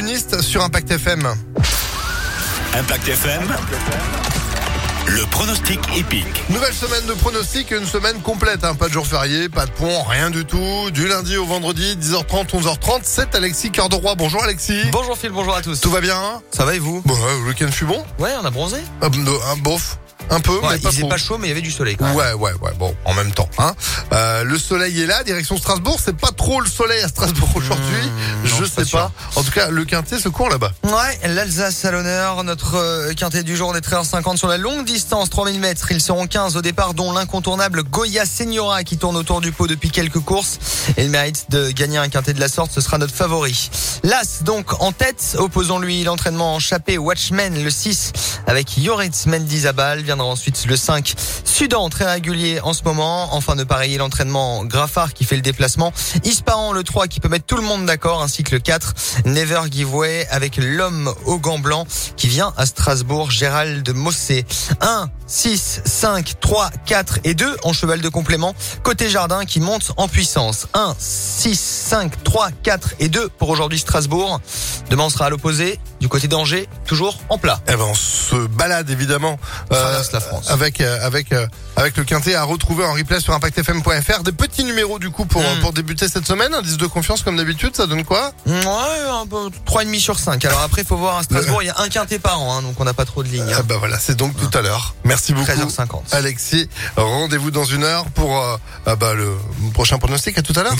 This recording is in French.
opportuniste sur Impact FM. Impact FM. Le pronostic épique. Nouvelle semaine de pronostic, une semaine complète, hein. pas de jour férié, pas de pont, rien du tout. Du lundi au vendredi, 10h30, 11h30, c'est Alexis Cœur de Roi. Bonjour Alexis. Bonjour Phil, bonjour à tous. Tout va bien Ça va et vous? Bon, ouais, le week-end fut bon Ouais, on a bronzé Ah, Un bof. Un peu, Ouais, mais il pas pas chaud, mais il y avait du soleil quand même. Ouais, ouais, ouais. Bon, en même temps. Hein. Euh, le soleil est là, direction Strasbourg. C'est pas trop le soleil à Strasbourg aujourd'hui. Mmh, sais pas. En tout cas, le quintet se court là-bas. Ouais, l'Alsace à l'honneur. Notre euh, quintet du jour des 13h50 sur la longue distance, 3000 mètres. Ils seront 15 au départ, dont l'incontournable Goya Seniora qui tourne autour du pot depuis quelques courses. Et le mérite de gagner un quintet de la sorte, ce sera notre favori. L'As donc en tête, opposons-lui l'entraînement en chapé Watchmen le 6 avec Yoritz Mendizabal. Viendra ensuite le 5 Sudan très régulier en ce moment. Enfin de pareiller l'entraînement Graffard qui fait le déplacement. Ispahan le 3 qui peut mettre tout le monde d'accord ainsi que le 4 Never Give Way avec l'homme au gant blanc qui vient à Strasbourg Gérald Mossé. 1, 6, 5, 3, 4 et 2 en cheval de complément. Côté jardin qui monte en puissance. 1, 6, 5, 3, 4 et 2 pour aujourd'hui Strasbourg. Demain on sera à l'opposé du côté d'Angers, toujours en plat. Eh ben, on se balade évidemment traverse la France. avec euh, avec euh, avec le quintet à retrouver en replay sur impactfm.fr. Des petits numéros du coup pour Mm. pour débuter cette semaine. Indice de confiance comme d'habitude, ça donne quoi? Ouais, un peu 3,5 sur 5. Alors après, il faut voir à Strasbourg, il y a un quintet par an, hein, donc on n'a pas trop de lignes. Ah bah voilà, c'est donc tout à l'heure. Merci beaucoup. 13h50. Alexis, rendez-vous dans une heure pour euh, ah bah, le prochain pronostic. À tout à l'heure.